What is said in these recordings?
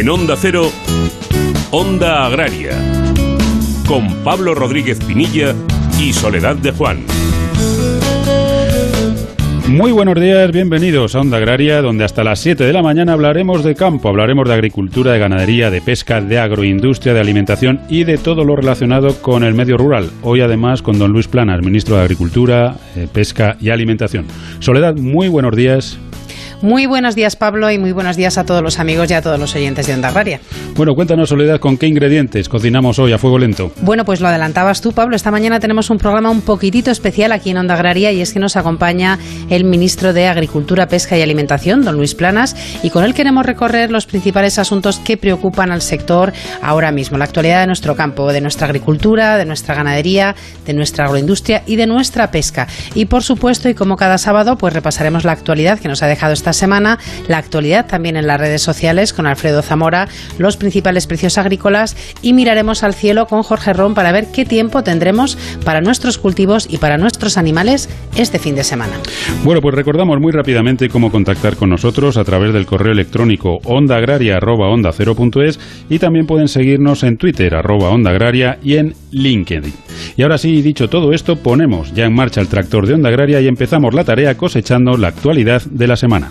En Onda Cero, Onda Agraria, con Pablo Rodríguez Pinilla y Soledad de Juan. Muy buenos días, bienvenidos a Onda Agraria, donde hasta las 7 de la mañana hablaremos de campo, hablaremos de agricultura, de ganadería, de pesca, de agroindustria, de alimentación y de todo lo relacionado con el medio rural. Hoy además con don Luis Planas, ministro de Agricultura, eh, Pesca y Alimentación. Soledad, muy buenos días. Muy buenos días, Pablo, y muy buenos días a todos los amigos y a todos los oyentes de Onda Agraria. Bueno, cuéntanos, Soledad, con qué ingredientes cocinamos hoy a fuego lento. Bueno, pues lo adelantabas tú, Pablo. Esta mañana tenemos un programa un poquitito especial aquí en Onda Agraria y es que nos acompaña el ministro de Agricultura, Pesca y Alimentación, don Luis Planas, y con él queremos recorrer los principales asuntos que preocupan al sector ahora mismo, la actualidad de nuestro campo, de nuestra agricultura, de nuestra ganadería, de nuestra agroindustria y de nuestra pesca. Y por supuesto, y como cada sábado, pues repasaremos la actualidad que nos ha dejado esta semana, la actualidad también en las redes sociales con Alfredo Zamora, los principales precios agrícolas y miraremos al cielo con Jorge Ron para ver qué tiempo tendremos para nuestros cultivos y para nuestros animales este fin de semana. Bueno, pues recordamos muy rápidamente cómo contactar con nosotros a través del correo electrónico ondaagraria.onda0.es y también pueden seguirnos en Twitter, arroba onda agraria y en LinkedIn. Y ahora sí, dicho todo esto, ponemos ya en marcha el tractor de Onda Agraria y empezamos la tarea cosechando la actualidad de la semana.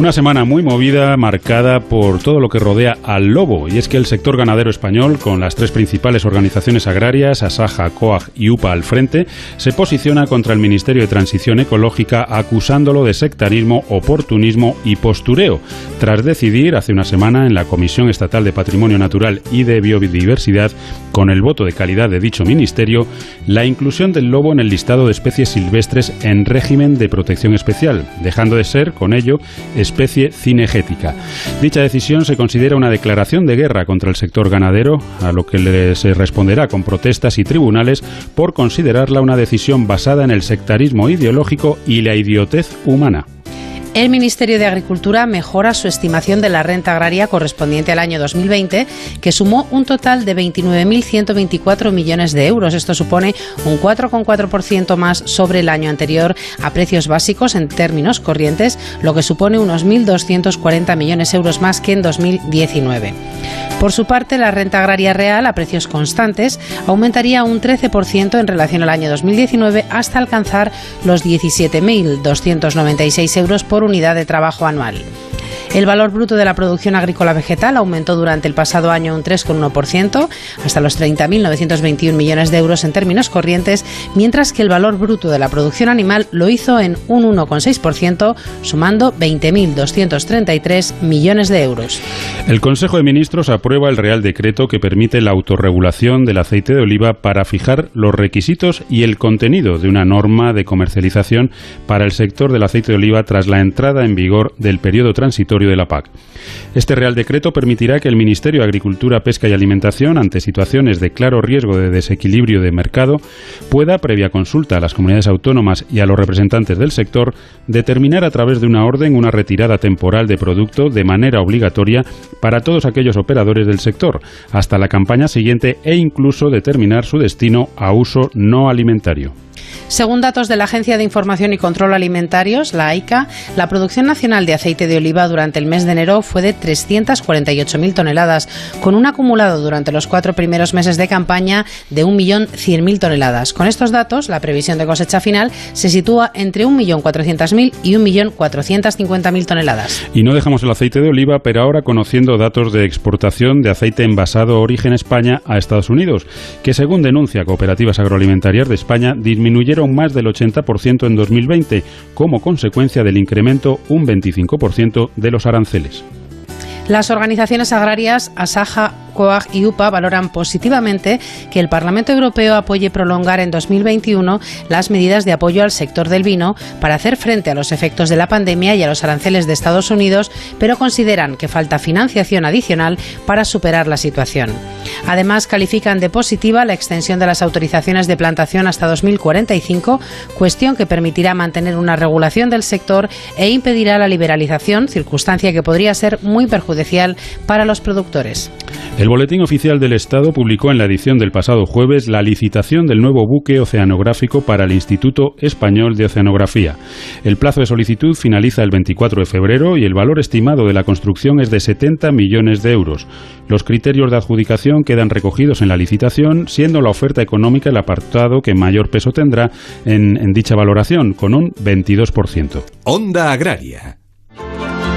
Una semana muy movida, marcada por todo lo que rodea al lobo, y es que el sector ganadero español, con las tres principales organizaciones agrarias, Asaja, COAG y UPA al frente, se posiciona contra el Ministerio de Transición Ecológica acusándolo de sectarismo, oportunismo y postureo, tras decidir hace una semana en la Comisión Estatal de Patrimonio Natural y de Biodiversidad, con el voto de calidad de dicho ministerio, la inclusión del lobo en el listado de especies silvestres en régimen de protección especial, dejando de ser, con ello, especie cinegética. Dicha decisión se considera una declaración de guerra contra el sector ganadero, a lo que se responderá con protestas y tribunales por considerarla una decisión basada en el sectarismo ideológico y la idiotez humana. El Ministerio de Agricultura mejora su estimación de la renta agraria correspondiente al año 2020, que sumó un total de 29.124 millones de euros. Esto supone un 4,4% más sobre el año anterior a precios básicos en términos corrientes, lo que supone unos 1.240 millones de euros más que en 2019. Por su parte, la renta agraria real a precios constantes aumentaría un 13% en relación al año 2019 hasta alcanzar los 17.296 euros por unidad de trabajo anual. El valor bruto de la producción agrícola vegetal aumentó durante el pasado año un 3,1% hasta los 30.921 millones de euros en términos corrientes, mientras que el valor bruto de la producción animal lo hizo en un 1,6%, sumando 20.233 millones de euros. El Consejo de Ministros aprueba el Real Decreto que permite la autorregulación del aceite de oliva para fijar los requisitos y el contenido de una norma de comercialización para el sector del aceite de oliva tras la entrada en vigor del periodo transitorio de la PAC. Este Real Decreto permitirá que el Ministerio de Agricultura, Pesca y Alimentación, ante situaciones de claro riesgo de desequilibrio de mercado, pueda, previa consulta a las comunidades autónomas y a los representantes del sector, determinar a través de una orden una retirada temporal de producto de manera obligatoria para todos aquellos operadores del sector, hasta la campaña siguiente e incluso determinar su destino a uso no alimentario. Según datos de la Agencia de Información y Control Alimentarios, la AICA, la producción nacional de aceite de oliva durante el mes de enero fue de 348.000 toneladas, con un acumulado durante los cuatro primeros meses de campaña de 1.100.000 toneladas. Con estos datos, la previsión de cosecha final se sitúa entre 1.400.000 y 1.450.000 toneladas. Y no dejamos el aceite de oliva, pero ahora conociendo datos de exportación de aceite envasado origen España a Estados Unidos, que según denuncia Cooperativas Agroalimentarias de España, disminuyeron más del 80% en 2020, como consecuencia del incremento un 25% de los aranceles. Las organizaciones agrarias Asaja, COAG y UPA valoran positivamente que el Parlamento Europeo apoye prolongar en 2021 las medidas de apoyo al sector del vino para hacer frente a los efectos de la pandemia y a los aranceles de Estados Unidos, pero consideran que falta financiación adicional para superar la situación. Además, califican de positiva la extensión de las autorizaciones de plantación hasta 2045, cuestión que permitirá mantener una regulación del sector e impedirá la liberalización, circunstancia que podría ser muy perjudicial para los productores. El Boletín Oficial del Estado publicó en la edición del pasado jueves la licitación del nuevo buque oceanográfico para el Instituto Español de Oceanografía. El plazo de solicitud finaliza el 24 de febrero y el valor estimado de la construcción es de 70 millones de euros. Los criterios de adjudicación quedan recogidos en la licitación, siendo la oferta económica el apartado que mayor peso tendrá en, en dicha valoración, con un 22%. Onda Agraria.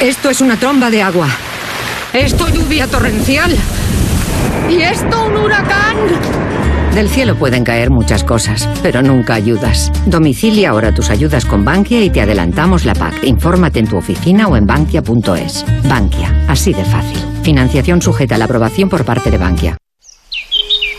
Esto es una tromba de agua. Esto lluvia torrencial. ¿Y esto un huracán? Del cielo pueden caer muchas cosas, pero nunca ayudas. Domicilia ahora tus ayudas con Bankia y te adelantamos la PAC. Infórmate en tu oficina o en bankia.es. Bankia, así de fácil. Financiación sujeta a la aprobación por parte de Bankia.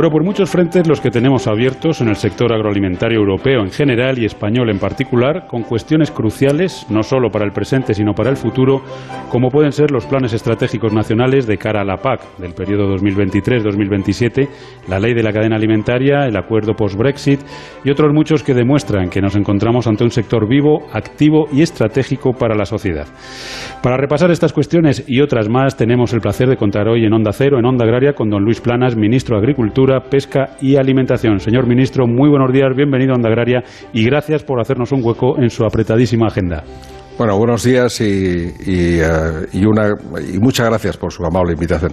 Bueno, por muchos frentes los que tenemos abiertos en el sector agroalimentario europeo en general y español en particular, con cuestiones cruciales, no solo para el presente, sino para el futuro, como pueden ser los planes estratégicos nacionales de cara a la PAC del periodo 2023-2027, la ley de la cadena alimentaria, el acuerdo post-Brexit y otros muchos que demuestran que nos encontramos ante un sector vivo, activo y estratégico para la sociedad. Para repasar estas cuestiones y otras más, tenemos el placer de contar hoy en Onda Cero, en Onda Agraria, con don Luis Planas, ministro de Agricultura Pesca y Alimentación. Señor ministro, muy buenos días, bienvenido a Onda Agraria y gracias por hacernos un hueco en su apretadísima agenda. Bueno, buenos días y, y, una, y muchas gracias por su amable invitación.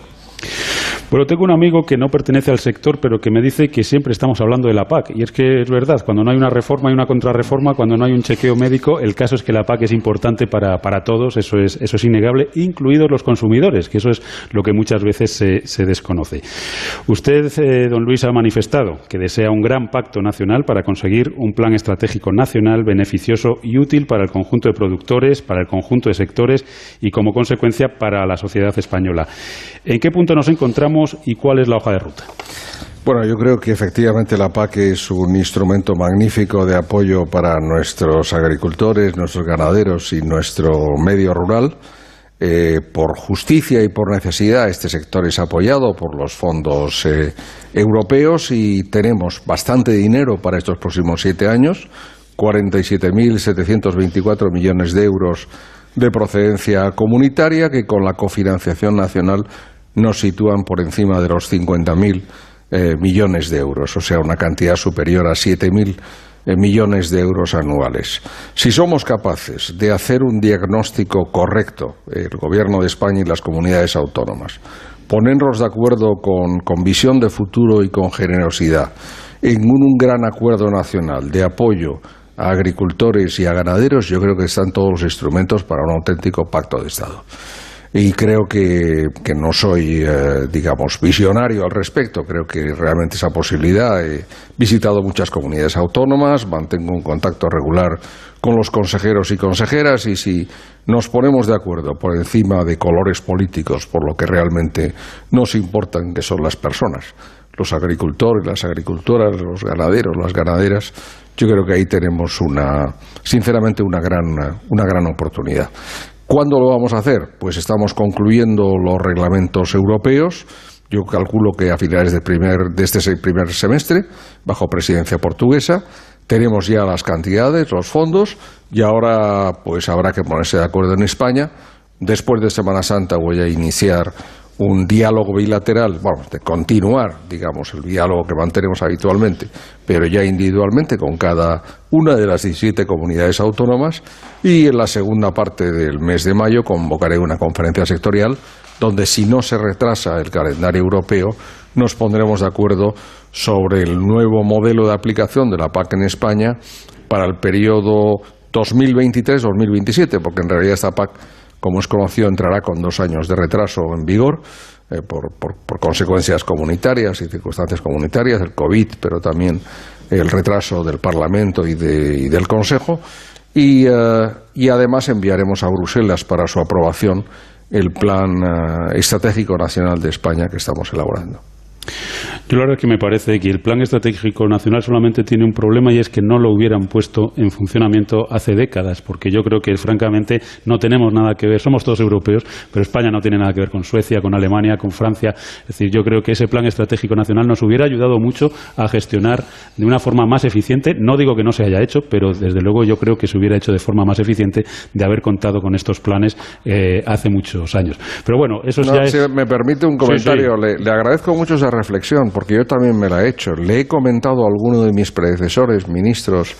Bueno, tengo un amigo que no pertenece al sector, pero que me dice que siempre estamos hablando de la PAC. Y es que es verdad, cuando no hay una reforma hay una contrarreforma, cuando no hay un chequeo médico, el caso es que la PAC es importante para, para todos, eso es, eso es innegable, incluidos los consumidores, que eso es lo que muchas veces se, se desconoce. Usted, eh, don Luis, ha manifestado que desea un gran pacto nacional para conseguir un plan estratégico nacional beneficioso y útil para el conjunto de productores, para el conjunto de sectores y, como consecuencia, para la sociedad española. ¿En qué punto nos encontramos y cuál es la hoja de ruta? Bueno, yo creo que efectivamente la PAC es un instrumento magnífico de apoyo para nuestros agricultores, nuestros ganaderos y nuestro medio rural. Eh, por justicia y por necesidad, este sector es apoyado por los fondos eh, europeos y tenemos bastante dinero para estos próximos siete años, 47.724 millones de euros de procedencia comunitaria que con la cofinanciación nacional nos sitúan por encima de los 50.000 eh, millones de euros, o sea, una cantidad superior a 7.000 eh, millones de euros anuales. Si somos capaces de hacer un diagnóstico correcto, el Gobierno de España y las comunidades autónomas, ponernos de acuerdo con, con visión de futuro y con generosidad en un, un gran acuerdo nacional de apoyo a agricultores y a ganaderos, yo creo que están todos los instrumentos para un auténtico pacto de Estado y creo que, que no soy, eh, digamos, visionario al respecto. Creo que realmente esa posibilidad. He visitado muchas comunidades autónomas, mantengo un contacto regular con los consejeros y consejeras y si nos ponemos de acuerdo por encima de colores políticos, por lo que realmente nos importan, que son las personas, los agricultores, las agricultoras, los ganaderos, las ganaderas, yo creo que ahí tenemos una, sinceramente, una gran, una gran oportunidad. ¿Cuándo lo vamos a hacer? Pues estamos concluyendo los reglamentos europeos. Yo calculo que a finales de, primer, de este primer semestre, bajo presidencia portuguesa, tenemos ya las cantidades, los fondos, y ahora pues habrá que ponerse de acuerdo en España. Después de Semana Santa voy a iniciar un diálogo bilateral, bueno, de continuar, digamos, el diálogo que mantenemos habitualmente, pero ya individualmente con cada una de las 17 comunidades autónomas y en la segunda parte del mes de mayo convocaré una conferencia sectorial donde si no se retrasa el calendario europeo nos pondremos de acuerdo sobre el nuevo modelo de aplicación de la PAC en España para el periodo 2023-2027, porque en realidad esta PAC como es conocido, entrará con dos años de retraso en vigor eh, por, consecuencias comunitarias y circunstancias comunitarias, el COVID, pero también el retraso del Parlamento y, del Consejo. Y, eh, y, además enviaremos a Bruselas para su aprobación el Plan eh, Estratégico Nacional de España que estamos elaborando. Yo la verdad es que me parece que el Plan Estratégico Nacional solamente tiene un problema y es que no lo hubieran puesto en funcionamiento hace décadas, porque yo creo que francamente no tenemos nada que ver, somos todos europeos, pero España no tiene nada que ver con Suecia, con Alemania, con Francia. Es decir, yo creo que ese Plan Estratégico Nacional nos hubiera ayudado mucho a gestionar de una forma más eficiente. No digo que no se haya hecho, pero desde luego yo creo que se hubiera hecho de forma más eficiente de haber contado con estos planes eh, hace muchos años. Pero bueno, eso ya si me permite un comentario, Le, le agradezco mucho esa reflexión, porque yo también me la he hecho. Le he comentado a alguno de mis predecesores, ministros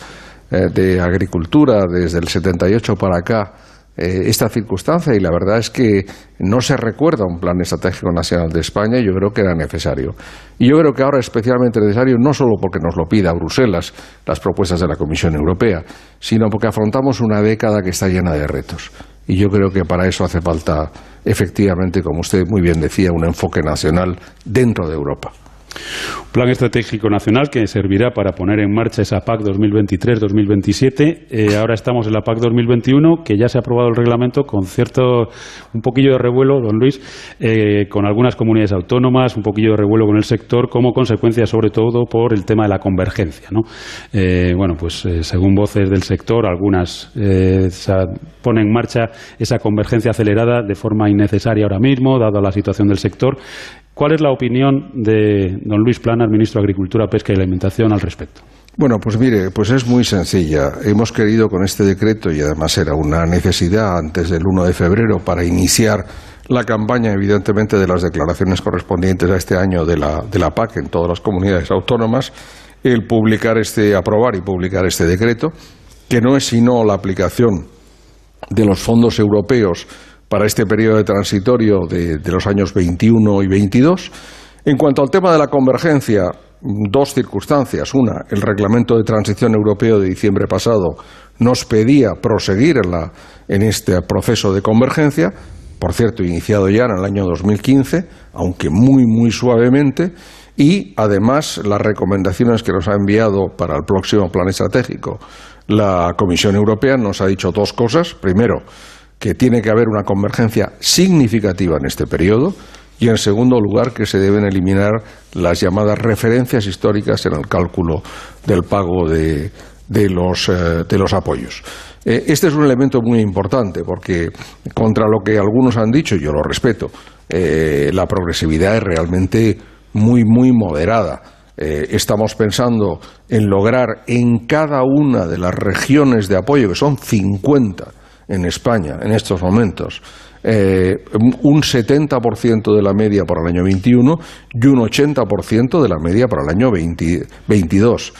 eh, de Agricultura, desde el 78 para acá, eh, esta circunstancia y la verdad es que no se recuerda un plan estratégico nacional de España yo creo que era necesario. Y yo creo que ahora es especialmente necesario no solo porque nos lo pida Bruselas, las propuestas de la Comisión Europea, sino porque afrontamos una década que está llena de retos. Y yo creo que para eso hace falta, efectivamente, como usted muy bien decía, un enfoque nacional dentro de Europa. Un plan estratégico nacional que servirá para poner en marcha esa PAC 2023-2027. Eh, ahora estamos en la PAC 2021, que ya se ha aprobado el reglamento con cierto, un poquillo de revuelo, don Luis, eh, con algunas comunidades autónomas, un poquillo de revuelo con el sector, como consecuencia sobre todo por el tema de la convergencia. ¿no? Eh, bueno, pues según voces del sector, algunas ponen en marcha esa convergencia acelerada de forma innecesaria ahora mismo, dada la situación del sector. ¿Cuál es la opinión de don Luis Planas, ministro de Agricultura, Pesca y Alimentación, al respecto? Bueno, pues mire, pues es muy sencilla. Hemos querido con este decreto, y además era una necesidad antes del 1 de febrero para iniciar la campaña, evidentemente, de las declaraciones correspondientes a este año de la, de la PAC en todas las comunidades autónomas, el publicar este, aprobar y publicar este decreto, que no es sino la aplicación de los fondos europeos para este periodo de transitorio de, los años 21 y 22. En cuanto al tema de la convergencia, dos circunstancias. Una, el reglamento de transición europeo de diciembre pasado nos pedía proseguir en, en este proceso de convergencia, por cierto, iniciado ya en el año 2015, aunque muy, muy suavemente, y además las recomendaciones que nos ha enviado para el próximo plan estratégico la Comisión Europea nos ha dicho dos cosas. Primero, que tiene que haber una convergencia significativa en este periodo y, en segundo lugar, que se deben eliminar las llamadas referencias históricas en el cálculo del pago de, los, eh, de los, apoyos. Eh, este es un elemento muy importante porque, contra lo que algunos han dicho, yo lo respeto, eh, la progresividad es realmente muy, muy moderada. estamos pensando en lograr en cada una de las regiones de apoyo, que son 50, en España en estos momentos. Eh, un 70% de la media para el año 21 y un 80% de la media para el año 22.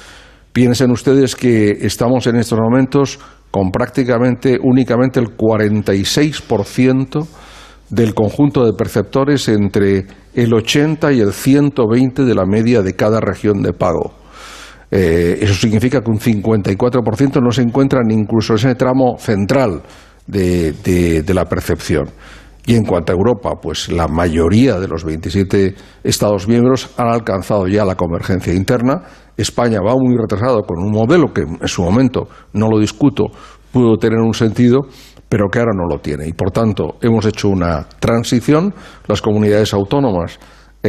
Piensen ustedes que estamos en estos momentos con prácticamente únicamente el 46% del conjunto de perceptores entre el 80 y el 120 de la media de cada región de pago. Eh, eso significa que un 54% no se encuentran incluso en ese tramo central de, de, la percepción. Y en cuanto a Europa, pues la mayoría de los 27 Estados miembros han alcanzado ya la convergencia interna. España va muy retrasado con un modelo que en su momento, no lo discuto, pudo tener un sentido, pero que ahora no lo tiene. Y por tanto, hemos hecho una transición. Las comunidades autónomas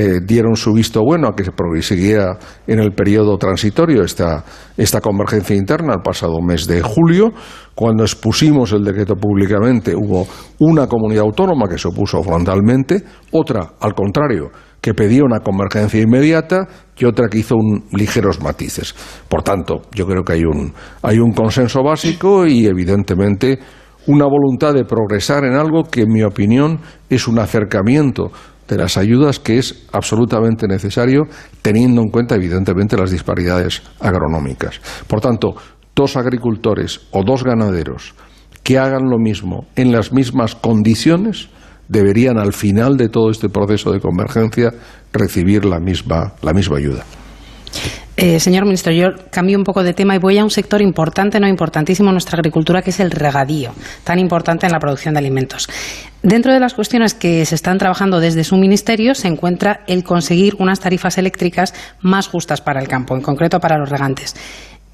eh, dieron su visto bueno a que se prosiguiera en el periodo transitorio esta, esta convergencia interna el pasado mes de julio. Cuando expusimos el decreto públicamente hubo una comunidad autónoma que se opuso frontalmente, otra, al contrario, que pedía una convergencia inmediata y otra que hizo un, ligeros matices. Por tanto, yo creo que hay un, hay un consenso básico y, evidentemente, una voluntad de progresar en algo que, en mi opinión, es un acercamiento de las ayudas que es absolutamente necesario, teniendo en cuenta, evidentemente, las disparidades agronómicas. Por tanto, dos agricultores o dos ganaderos que hagan lo mismo en las mismas condiciones deberían al final de todo este proceso de convergencia recibir la misma, la misma ayuda. Eh, señor ministro, yo cambio un poco de tema y voy a un sector importante, no importantísimo en nuestra agricultura, que es el regadío, tan importante en la producción de alimentos. Dentro de las cuestiones que se están trabajando desde su ministerio se encuentra el conseguir unas tarifas eléctricas más justas para el campo, en concreto para los regantes.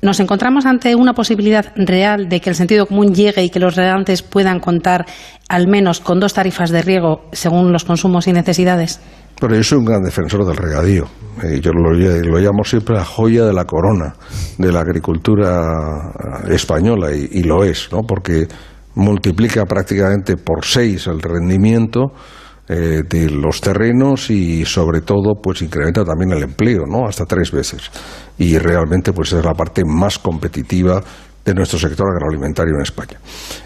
¿Nos encontramos ante una posibilidad real de que el sentido común llegue y que los regantes puedan contar al menos con dos tarifas de riego según los consumos y necesidades? Pero yo soy un gran defensor del regadío. Eh, yo lo, llamo siempre la joya de la corona de la agricultura española y, y lo es, ¿no? porque multiplica prácticamente por seis el rendimiento eh, de los terrenos y sobre todo pues incrementa también el empleo, ¿no? Hasta tres veces. Y realmente pues es la parte más competitiva de nuestro sector agroalimentario en España.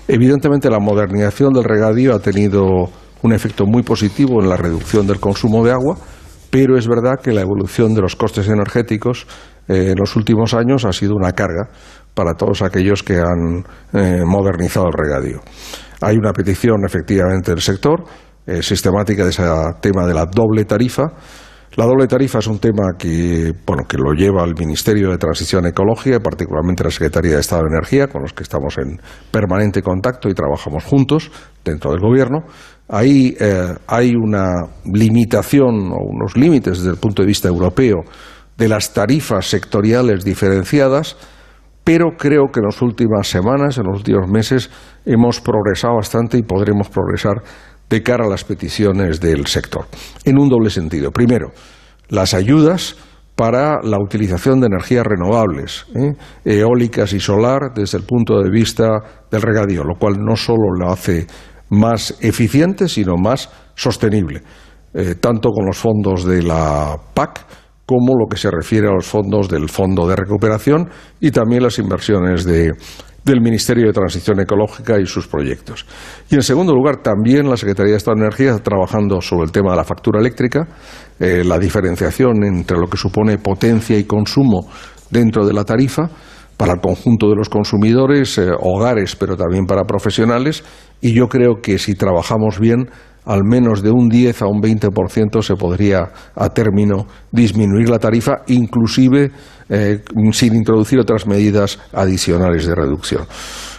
Evidentemente la modernización del regadío ha tenido un efecto muy positivo en la reducción del consumo de agua, pero es verdad que la evolución de los costes energéticos eh, en los últimos años ha sido una carga para todos aquellos que han eh, modernizado el regadío. Hay una petición efectivamente del sector eh, sistemática de ese tema de la doble tarifa. La doble tarifa es un tema que, bueno, que lo lleva el Ministerio de Transición Ecológica y particularmente la Secretaría de Estado de Energía, con los que estamos en permanente contacto y trabajamos juntos dentro del Gobierno. Ahí eh, hay una limitación o unos límites desde el punto de vista europeo de las tarifas sectoriales diferenciadas, pero creo que en las últimas semanas, en los últimos meses, hemos progresado bastante y podremos progresar de cara a las peticiones del sector, en un doble sentido. Primero, las ayudas para la utilización de energías renovables, ¿eh? eólicas y solar, desde el punto de vista del regadío, lo cual no solo lo hace más eficiente, sino más sostenible, eh, tanto con los fondos de la PAC como lo que se refiere a los fondos del Fondo de Recuperación y también las inversiones de del Ministerio de Transición Ecológica y sus proyectos. Y en segundo lugar, también la Secretaría de Estado de Energía está trabajando sobre el tema de la factura eléctrica, eh, la diferenciación entre lo que supone potencia y consumo dentro de la tarifa para el conjunto de los consumidores, eh, hogares, pero también para profesionales. Y yo creo que si trabajamos bien, al menos de un 10 a un 20% se podría a término disminuir la tarifa, inclusive eh, sin introducir otras medidas adicionales de reducción.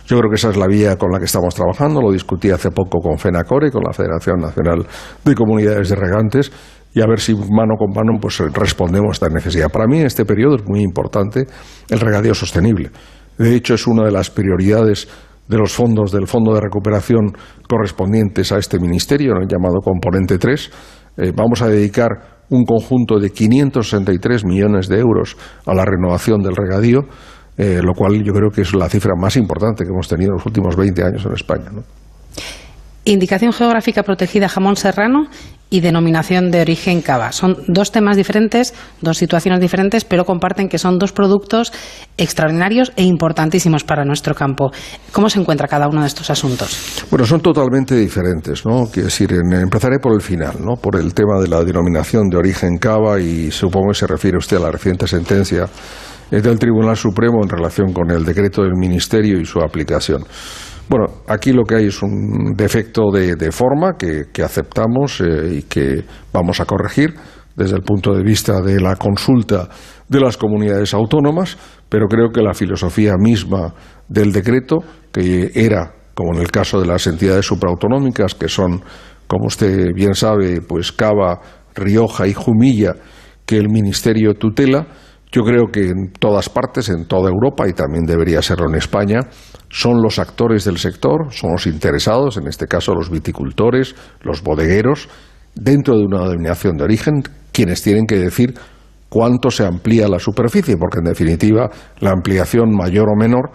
Yo creo que esa es la vía con la que estamos trabajando. Lo discutí hace poco con FENACORE, con la Federación Nacional de Comunidades de Regantes, y a ver si mano con mano pues, respondemos a esta necesidad. Para mí en este periodo es muy importante el regadío sostenible. De hecho, es una de las prioridades de los fondos del Fondo de Recuperación correspondientes a este ministerio, llamado Componente 3. Eh, vamos a dedicar un conjunto de 563 millones de euros a la renovación del regadío, eh, lo cual yo creo que es la cifra más importante que hemos tenido en los últimos 20 años en España. Indicación geográfica protegida jamón serrano y denominación de origen cava. Son dos temas diferentes, dos situaciones diferentes, pero comparten que son dos productos extraordinarios e importantísimos para nuestro campo. ¿Cómo se encuentra cada uno de estos asuntos? Bueno, son totalmente diferentes, ¿no? Quiero decir, empezaré por el final, ¿no? Por el tema de la denominación de origen cava y supongo que se refiere usted a la reciente sentencia del Tribunal Supremo en relación con el decreto del Ministerio y su aplicación. Bueno, aquí lo que hay es un defecto de, forma que, aceptamos eh, y que vamos a corregir desde el punto de vista de la consulta de las comunidades autónomas, pero creo que la filosofía misma del decreto, que era, como en el caso de las entidades supraautonómicas, que son, como usted bien sabe, pues Cava, Rioja y Jumilla, que el Ministerio tutela, yo creo que en todas partes, en toda Europa y también debería serlo en España, son los actores del sector, son los interesados, en este caso los viticultores, los bodegueros, dentro de una denominación de origen, quienes tienen que decir cuánto se amplía la superficie, porque en definitiva la ampliación mayor o menor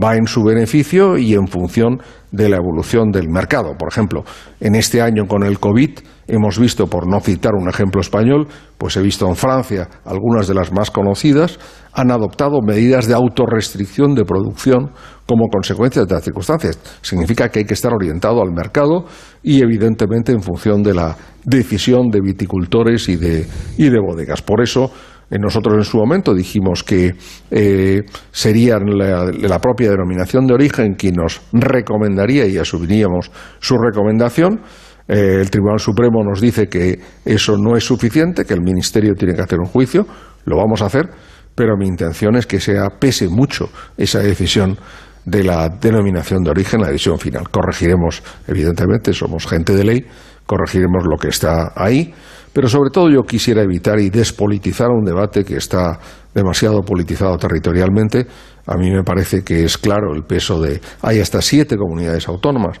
va en su beneficio y en función de la evolución del mercado. Por ejemplo, en este año con el COVID hemos visto, por no citar un ejemplo español, pues he visto en Francia algunas de las más conocidas, han adoptado medidas de autorrestricción de producción como consecuencia de las circunstancias. Significa que hay que estar orientado al mercado y, evidentemente, en función de la decisión de viticultores y de, y de bodegas. Por eso, eh, nosotros en su momento dijimos que eh, sería la, propia denominación de origen quien nos recomendaría y asumiríamos su recomendación. Eh, el Tribunal Supremo nos dice que eso no es suficiente, que el Ministerio tiene que hacer un juicio. Lo vamos a hacer, pero mi intención es que sea pese mucho esa decisión de la denominación de origen, la decisión final. Corregiremos, evidentemente, somos gente de ley, corregiremos lo que está ahí pero sobre todo yo quisiera evitar y despolitizar un debate que está demasiado politizado territorialmente. A mí me parece que es claro el peso de. Hay hasta siete comunidades autónomas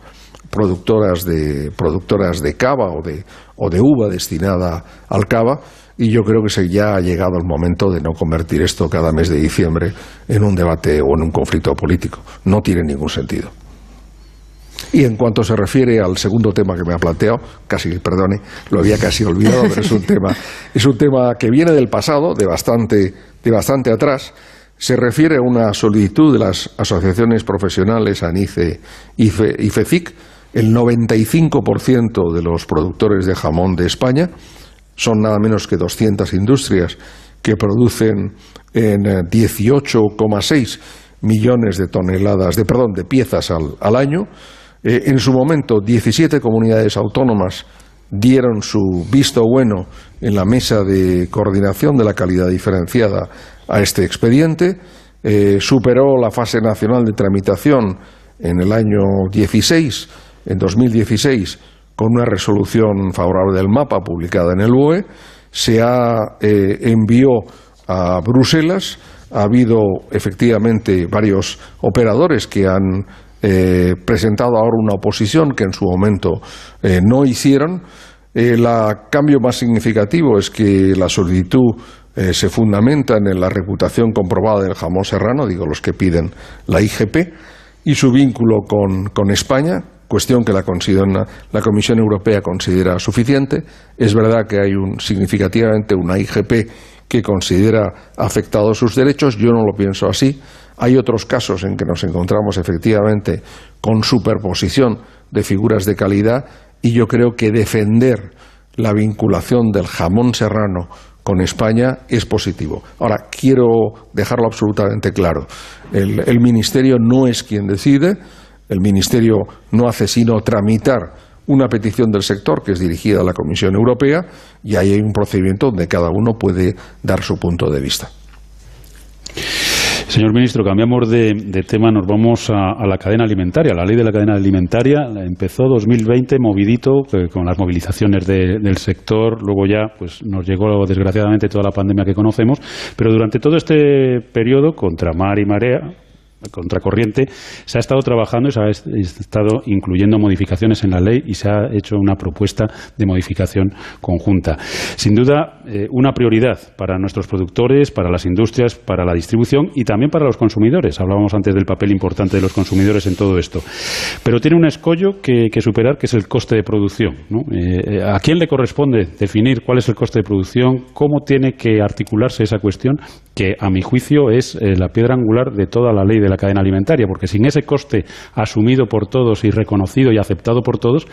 productoras de, productoras de cava o de, o de uva destinada al cava y yo creo que se ya ha llegado el momento de no convertir esto cada mes de diciembre en un debate o en un conflicto político. No tiene ningún sentido. Y en cuanto se refiere al segundo tema que me ha planteado, casi, perdone, lo había casi olvidado, pero es un tema, es un tema que viene del pasado, de bastante, de bastante atrás. Se refiere a una solicitud de las asociaciones profesionales ANICE y FECIC. El 95% de los productores de jamón de España son nada menos que 200 industrias que producen en 18,6 millones de toneladas de perdón de piezas al año eh, en su momento, 17 comunidades autónomas dieron su visto bueno en la mesa de coordinación de la calidad diferenciada a este expediente. Eh, superó la fase nacional de tramitación en el año 16, en 2016, con una resolución favorable del mapa publicada en el BOE. Se ha eh, envió a Bruselas. Ha habido efectivamente varios operadores que han eh, presentado ahora una oposición que en su momento eh, no hicieron. El cambio más significativo es que la solicitud se fundamenta en la reputación comprobada del jamón serrano, digo los que piden la IGP, y su vínculo con, España, cuestión que la, la, Comisión Europea considera suficiente. Es verdad que hay un, significativamente una IGP que considera afectados sus derechos, yo no lo pienso así. Hay otros casos en que nos encontramos efectivamente con superposición de figuras de calidad y yo creo que defender la vinculación del jamón serrano con España es positivo. Ahora, quiero dejarlo absolutamente claro. El, el, Ministerio no es quien decide, el Ministerio no hace sino tramitar una petición del sector que es dirigida a la Comisión Europea y ahí hay un procedimiento donde cada uno puede dar su punto de vista. Señor ministro, cambiamos de, tema, nos vamos a, la cadena alimentaria. La ley de la cadena alimentaria empezó 2020 movidito eh, con las movilizaciones del sector, luego ya pues nos llegó desgraciadamente toda la pandemia que conocemos, pero durante todo este periodo, contra mar y marea, contracorriente, se ha estado trabajando y se ha estado incluyendo modificaciones en la ley y se ha hecho una propuesta de modificación conjunta. Sin duda, eh, una prioridad para nuestros productores, para las industrias, para la distribución y también para los consumidores. Hablábamos antes del papel importante de los consumidores en todo esto. Pero tiene un escollo que, superar, que es el coste de producción. Eh, eh, ¿A quién le corresponde definir cuál es el coste de producción? ¿Cómo tiene que articularse esa cuestión? Que, a mi juicio, es la piedra angular de toda la ley de la cadena alimentaria, porque sin ese coste asumido por todos y reconocido y aceptado por todos,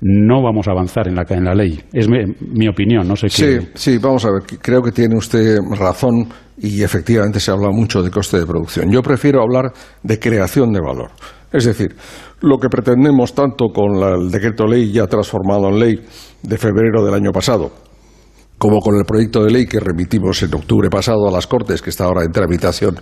no vamos a avanzar en la, en la ley. Es mi, opinión, no sé qué. Sí, sí, vamos a ver, creo que tiene usted razón y efectivamente se habla mucho de coste de producción. Yo prefiero hablar de creación de valor. Es decir, lo que pretendemos tanto con el decreto ley ya transformado en ley de febrero del año pasado, como con el proyecto de ley que remitimos en octubre pasado a las Cortes, que está ahora en tramitación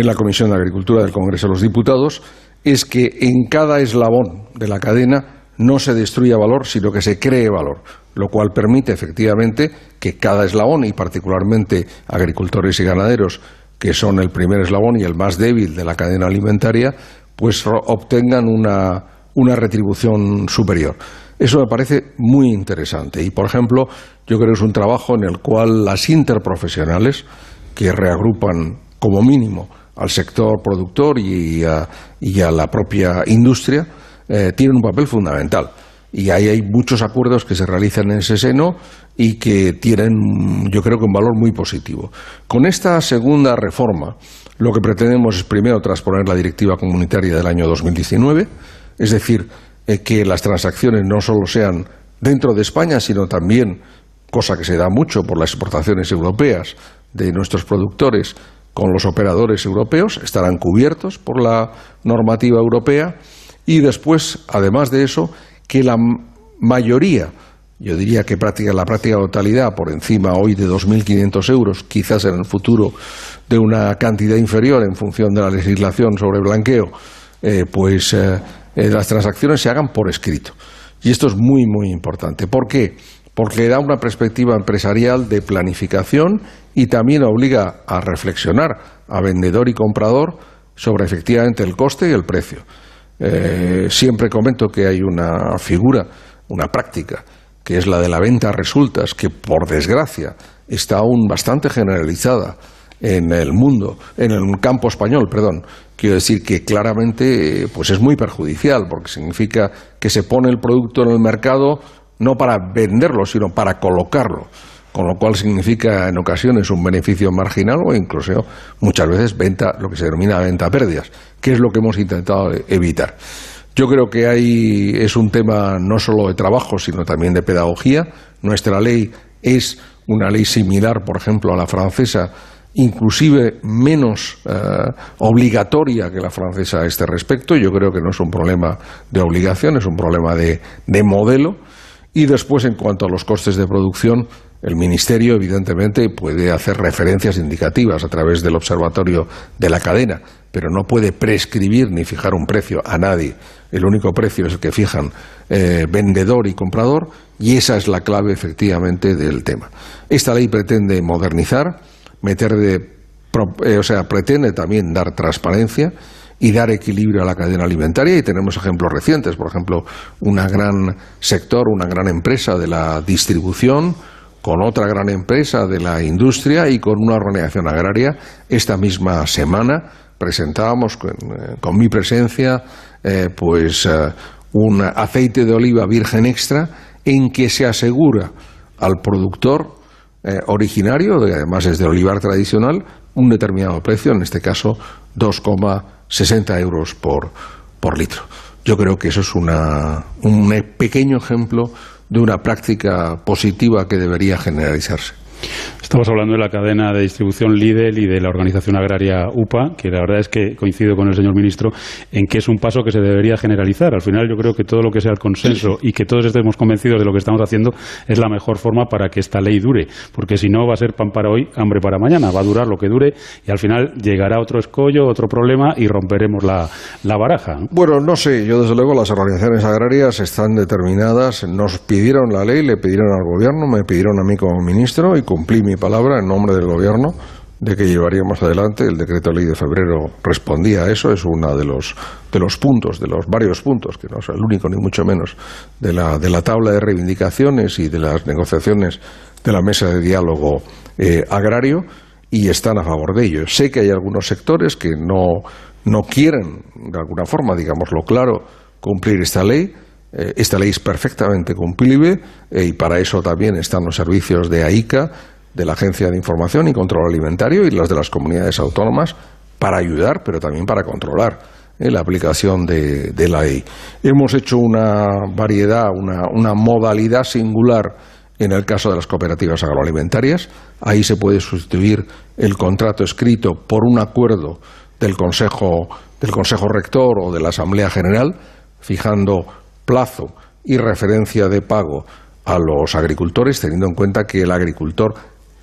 en la Comisión de Agricultura del Congreso de los Diputados es que en cada eslabón de la cadena no se destruya valor, sino que se cree valor, lo cual permite efectivamente que cada eslabón, y particularmente agricultores y ganaderos, que son el primer eslabón y el más débil de la cadena alimentaria, pues obtengan una, una retribución superior. Eso me parece muy interesante y, por ejemplo, yo creo que es un trabajo en el cual las interprofesionales, que reagrupan como mínimo al sector productor y a, la propia industria, eh, tienen un papel fundamental. Y ahí hay muchos acuerdos que se realizan en ese seno y que tienen, yo creo que un valor muy positivo. Con esta segunda reforma, lo que pretendemos es primero transponer la directiva comunitaria del año 2019, es decir, eh, que las transacciones no solo sean dentro de España, sino también, cosa que se da mucho por las exportaciones europeas de nuestros productores con los operadores europeos, estarán cubiertos por la normativa europea y después, además de eso, que la mayoría, yo diría que práctica, la práctica totalidad, por encima hoy de 2.500 euros, quizás en el futuro de una cantidad inferior en función de la legislación sobre blanqueo, eh, pues eh, eh, las transacciones se hagan por escrito. Y esto es muy, muy importante. ¿Por qué? Porque da una perspectiva empresarial de planificación y también obliga a reflexionar a vendedor y comprador sobre efectivamente el coste y el precio. siempre comento que hay una figura, una práctica, que es la de la venta a resultas, que por desgracia está aún bastante generalizada en el mundo, en el campo español, perdón. Quiero decir que claramente pues es muy perjudicial porque significa que se pone el producto en el mercado no para venderlo, sino para colocarlo, con lo cual significa en ocasiones un beneficio marginal o incluso muchas veces venta, lo que se denomina venta pérdidas, que es lo que hemos intentado evitar. Yo creo que ahí es un tema no solo de trabajo, sino también de pedagogía. Nuestra ley es una ley similar, por ejemplo, a la francesa, inclusive menos eh, obligatoria que la francesa a este respecto. Yo creo que no es un problema de obligación, es un problema de modelo. Y después, en cuanto a los costes de producción, el Ministerio, evidentemente, puede hacer referencias indicativas a través del observatorio de la cadena, pero no puede prescribir ni fijar un precio a nadie. El único precio es el que fijan eh, vendedor y comprador, y esa es la clave, efectivamente, del tema. Esta ley pretende modernizar, meter de, eh, o sea, pretende también dar transparencia y dar equilibrio a la cadena alimentaria y tenemos ejemplos recientes, por ejemplo, un gran sector, una gran empresa de la distribución con otra gran empresa de la industria y con una organización agraria. Esta misma semana presentábamos con, eh, mi presencia eh, pues un aceite de oliva virgen extra en que se asegura al productor eh, originario, de, además es de olivar tradicional, un determinado precio, en este caso 2,60 euros por, por litro. Yo creo que eso es una, un pequeño ejemplo de una práctica positiva que debería generalizarse. Estamos hablando de la cadena de distribución Lidl y de la organización agraria UPA, que la verdad es que coincido con el señor ministro en que es un paso que se debería generalizar. Al final yo creo que todo lo que sea el consenso y que todos estemos convencidos de lo que estamos haciendo es la mejor forma para que esta ley dure, porque si no va a ser pan para hoy, hambre para mañana, va a durar lo que dure y al final llegará otro escollo, otro problema y romperemos la, baraja. Bueno, no sé, yo desde luego las organizaciones agrarias están determinadas, nos pidieron la ley, le pidieron al gobierno, me pidieron a mí como ministro y cumplí mi palabra en nombre del Gobierno de que llevaríamos adelante. El decreto ley de febrero respondía a eso, es uno de los, de los puntos, de los varios puntos, que no es el único ni mucho menos, de la, de la tabla de reivindicaciones y de las negociaciones de la mesa de diálogo eh, agrario y están a favor de ello. Sé que hay algunos sectores que no, no quieren, de alguna forma, digámoslo claro, cumplir esta ley. Eh, esta ley es perfectamente cumplible eh, y para eso también están los servicios de AICA de la Agencia de Información y Control Alimentario y las de las comunidades autónomas para ayudar, pero también para controlar eh, la aplicación de, la ley. Hemos hecho una variedad, una, modalidad singular en el caso de las cooperativas agroalimentarias. Ahí se puede sustituir el contrato escrito por un acuerdo del Consejo, del Consejo Rector o de la Asamblea General, fijando plazo y referencia de pago a los agricultores, teniendo en cuenta que el agricultor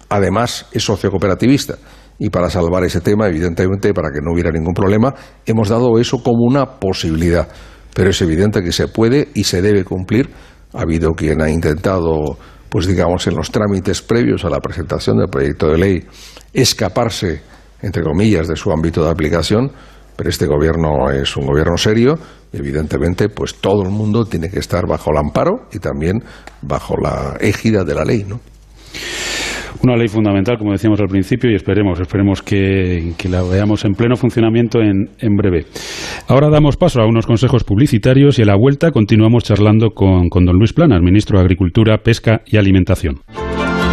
además es socio cooperativista. Y para salvar ese tema, evidentemente, para que no hubiera ningún problema, hemos dado eso como una posibilidad. Pero es evidente que se puede y se debe cumplir. Ha habido quien ha intentado, pues digamos, en los trámites previos a la presentación del proyecto de ley, escaparse, entre comillas, de su ámbito de aplicación. Pero este gobierno es un gobierno serio y, evidentemente, pues todo el mundo tiene que estar bajo el amparo y también bajo la égida de la ley, ¿no? Una ley fundamental, como decíamos al principio, y esperemos, esperemos que, la veamos en pleno funcionamiento en, en, breve. Ahora damos paso a unos consejos publicitarios y a la vuelta continuamos charlando con, con don Luis Planas, ministro de Agricultura, Pesca y Alimentación.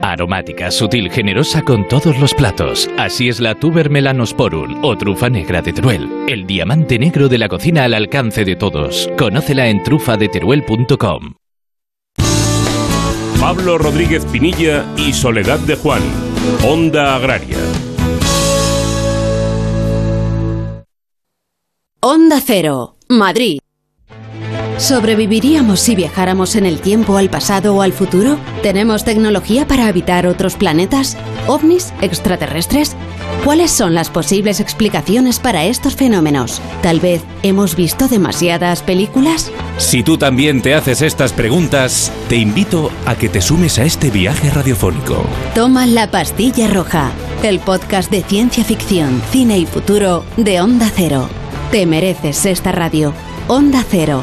Aromática, sutil, generosa con todos los platos. Así es la Tuber melanosporum o trufa negra de Teruel. El diamante negro de la cocina al alcance de todos. Conócela en trufadeteruel.com. Pablo Rodríguez Pinilla y Soledad de Juan. Onda Agraria. Onda Cero, Madrid. ¿Sobreviviríamos si viajáramos en el tiempo al pasado o al futuro? ¿Tenemos tecnología para habitar otros planetas? ¿OVNIs? ¿Extraterrestres? ¿Cuáles son las posibles explicaciones para estos fenómenos? ¿Tal vez hemos visto demasiadas películas? Si tú también te haces estas preguntas, te invito a que te sumes a este viaje radiofónico. Toma la pastilla roja, el podcast de ciencia ficción, cine y futuro de Onda Cero. Te mereces esta radio. Onda Cero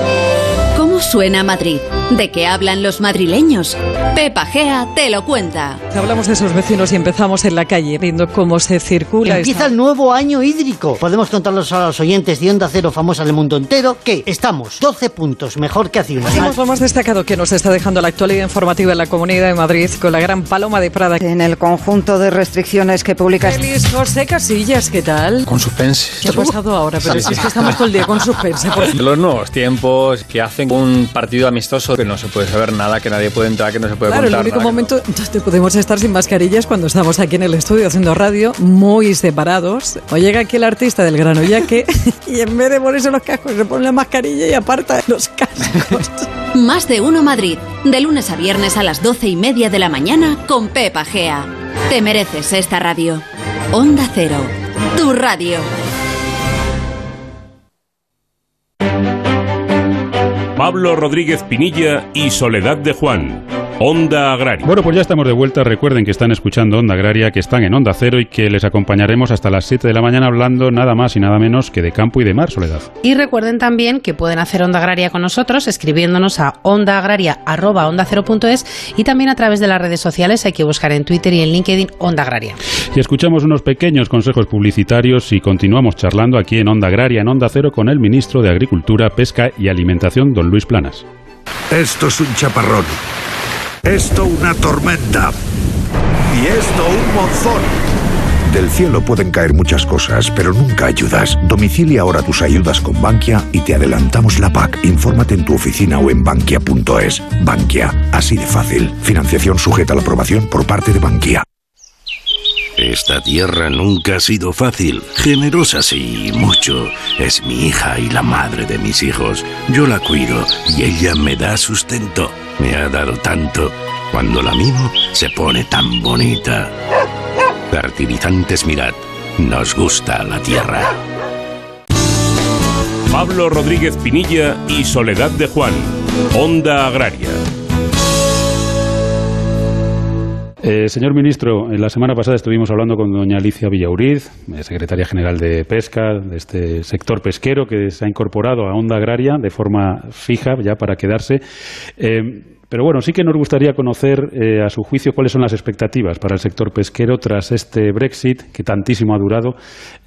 suena Madrid? ¿De qué hablan los madrileños? Pepa Gea te lo cuenta. Hablamos de esos vecinos y empezamos en la calle viendo cómo se circula. Empieza el nuevo año hídrico. Podemos contarlos a los oyentes de Onda Cero famosa del mundo entero que estamos 12 puntos mejor que hace un año. lo más destacado que nos está dejando la actualidad informativa en la Comunidad de Madrid con la gran Paloma de Prada. En el conjunto de restricciones que publica... Feliz José Casillas, ¿qué tal? Con suspense. ¿Qué ha pasado ahora? Pero si es que estamos todo el día con suspense. Los nuevos tiempos que hacen un partido amistoso que no se puede saber nada, que nadie puede entrar, que no se puede claro, contar. el único momento podemos estar sin mascarillas cuando estamos aquí en el estudio haciendo radio, muy separados. O llega aquí el artista del grano que y en vez de ponerse los cascos se pone la mascarilla y aparta los cascos. Más de uno Madrid, de lunes a viernes a las doce y media de la mañana con Pepa Gea. Te mereces esta radio. Onda Cero, tu radio. Pablo Rodríguez Pinilla y Soledad de Juan. Onda Agraria. Bueno, pues ya estamos de vuelta. Recuerden que están escuchando Onda Agraria, que están en Onda Cero y que les acompañaremos hasta las 7 de la mañana hablando nada más y nada menos que de campo y de mar, Soledad. Y recuerden también que pueden hacer Onda Agraria con nosotros escribiéndonos a ondaagraria.es y también a través de las redes sociales. Hay que buscar en Twitter y en LinkedIn Onda Agraria. Y escuchamos unos pequeños consejos publicitarios y continuamos charlando aquí en Onda Agraria, en Onda Cero, con el ministro de Agricultura, Pesca y Alimentación, don Luis Planas. Esto es un chaparrón esto una tormenta. Y esto un monzón. Del cielo pueden caer muchas cosas, pero nunca ayudas. Domicilia ahora tus ayudas con Bankia y te adelantamos la PAC. Infórmate en tu oficina o en bankia.es. Bankia, así de fácil. Financiación sujeta a la aprobación por parte de Bankia. Esta tierra nunca ha sido fácil. Generosa sí, mucho. Es mi hija y la madre de mis hijos. Yo la cuido y ella me da sustento. Me ha dado tanto. Cuando la mimo, se pone tan bonita. Fertilizantes Mirad. Nos gusta la tierra. Pablo Rodríguez Pinilla y Soledad de Juan. Onda Agraria. Eh, señor ministro, la semana pasada estuvimos hablando con doña Alicia Villauriz, eh, secretaria general de Pesca, de este sector pesquero que se ha incorporado a Onda Agraria de forma fija ya para quedarse. Eh, Pero bueno, sí que nos gustaría conocer, eh, a su juicio, cuáles son las expectativas para el sector pesquero tras este Brexit que tantísimo ha durado,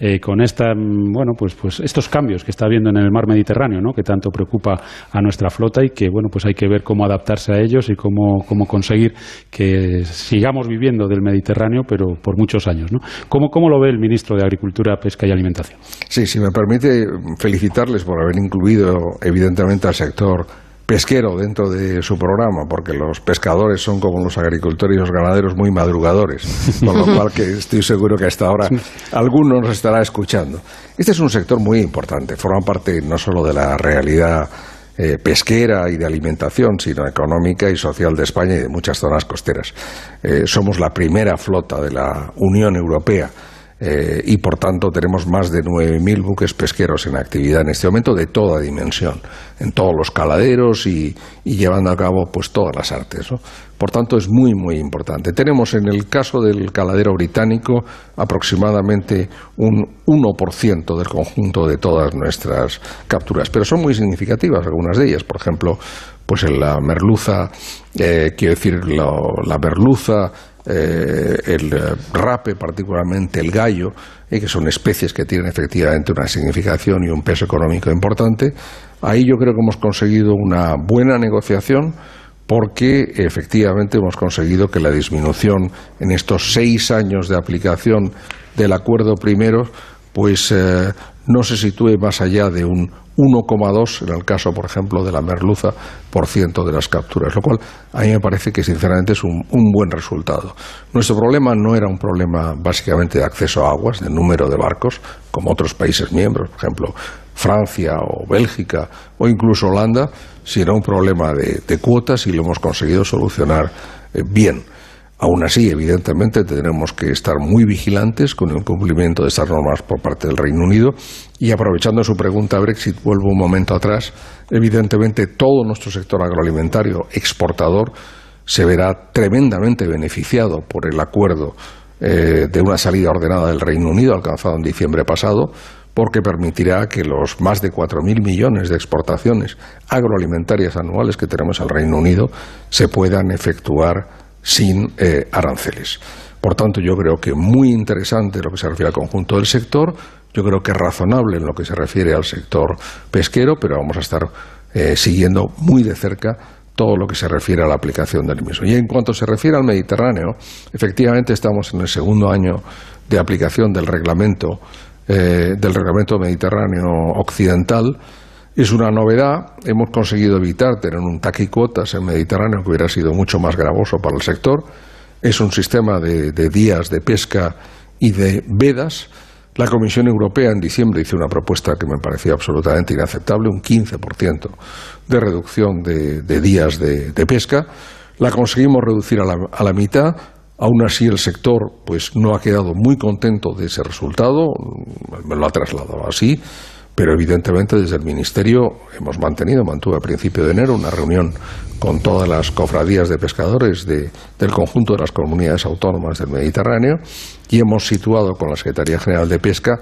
eh, con esta, mm, bueno, pues, pues estos cambios que está habiendo en el mar Mediterráneo, ¿no? que tanto preocupa a nuestra flota y que, bueno, pues hay que ver cómo adaptarse a ellos y cómo, cómo conseguir que sigamos viviendo del Mediterráneo, pero por muchos años. ¿no? ¿Cómo, ¿Cómo lo ve el ministro de Agricultura, Pesca y Alimentación? Sí, si me permite felicitarles por haber incluido, evidentemente, al sector pesquero dentro de su programa, porque los pescadores son como los agricultores y los ganaderos muy madrugadores, con lo cual que estoy seguro que hasta ahora alguno nos estará escuchando. Este es un sector muy importante, forma parte no solo de la realidad eh, pesquera y de alimentación, sino económica y social de España y de muchas zonas costeras. Eh, somos la primera flota de la Unión Europea eh, y por tanto tenemos más de 9.000 buques pesqueros en actividad en este momento de toda dimensión, en todos los caladeros y, llevando a cabo pues todas las artes. Por tanto es muy muy importante. Tenemos en el caso del caladero británico aproximadamente un 1% del conjunto de todas nuestras capturas, pero son muy significativas algunas de ellas. Por ejemplo, pues en la merluza, eh, quiero decir la merluza eh, el rape, particularmente el gallo, y que son especies que tienen efectivamente una significación y un peso económico importante. Ahí yo creo que hemos conseguido una buena negociación porque efectivamente hemos conseguido que la disminución en estos seis años de aplicación del acuerdo primero pues eh, no se sitúe más allá de un 1,2 en el caso, por ejemplo, de la merluza por ciento de las capturas, lo cual a mí me parece que sinceramente es un, buen resultado. Nuestro problema no era un problema básicamente de acceso a aguas, de número de barcos, como otros países miembros, por ejemplo, Francia o Bélgica o incluso Holanda, sino un problema de, cuotas y lo hemos conseguido solucionar eh, bien. Aún así, evidentemente, tendremos que estar muy vigilantes con el cumplimiento de estas normas por parte del Reino Unido. Y aprovechando su pregunta Brexit, vuelvo un momento atrás. Evidentemente, todo nuestro sector agroalimentario exportador se verá tremendamente beneficiado por el acuerdo eh, de una salida ordenada del Reino Unido alcanzado en diciembre pasado, porque permitirá que los más de 4.000 millones de exportaciones agroalimentarias anuales que tenemos al Reino Unido se puedan efectuar sin eh, aranceles. Por tanto, yo creo que muy interesante lo que se refiere al conjunto del sector, yo creo que es razonable en lo que se refiere al sector pesquero, pero vamos a estar eh, siguiendo muy de cerca todo lo que se refiere a la aplicación del mismo. Y en cuanto se refiere al Mediterráneo, efectivamente estamos en el segundo año de aplicación del reglamento eh, del reglamento mediterráneo occidental es una novedad. Hemos conseguido evitar tener un taquicuotas en Mediterráneo que hubiera sido mucho más gravoso para el sector. Es un sistema de, días de pesca y de vedas. La Comisión Europea en diciembre hizo una propuesta que me parecía absolutamente inaceptable, un 15% de reducción de, días de, pesca. La conseguimos reducir a la, a la mitad. Aún así, el sector pues, no ha quedado muy contento de ese resultado, me lo ha trasladado así pero evidentemente desde el Ministerio hemos mantenido, mantuve a principio de enero una reunión con todas las cofradías de pescadores del conjunto de las comunidades autónomas del Mediterráneo y hemos situado con la Secretaría General de Pesca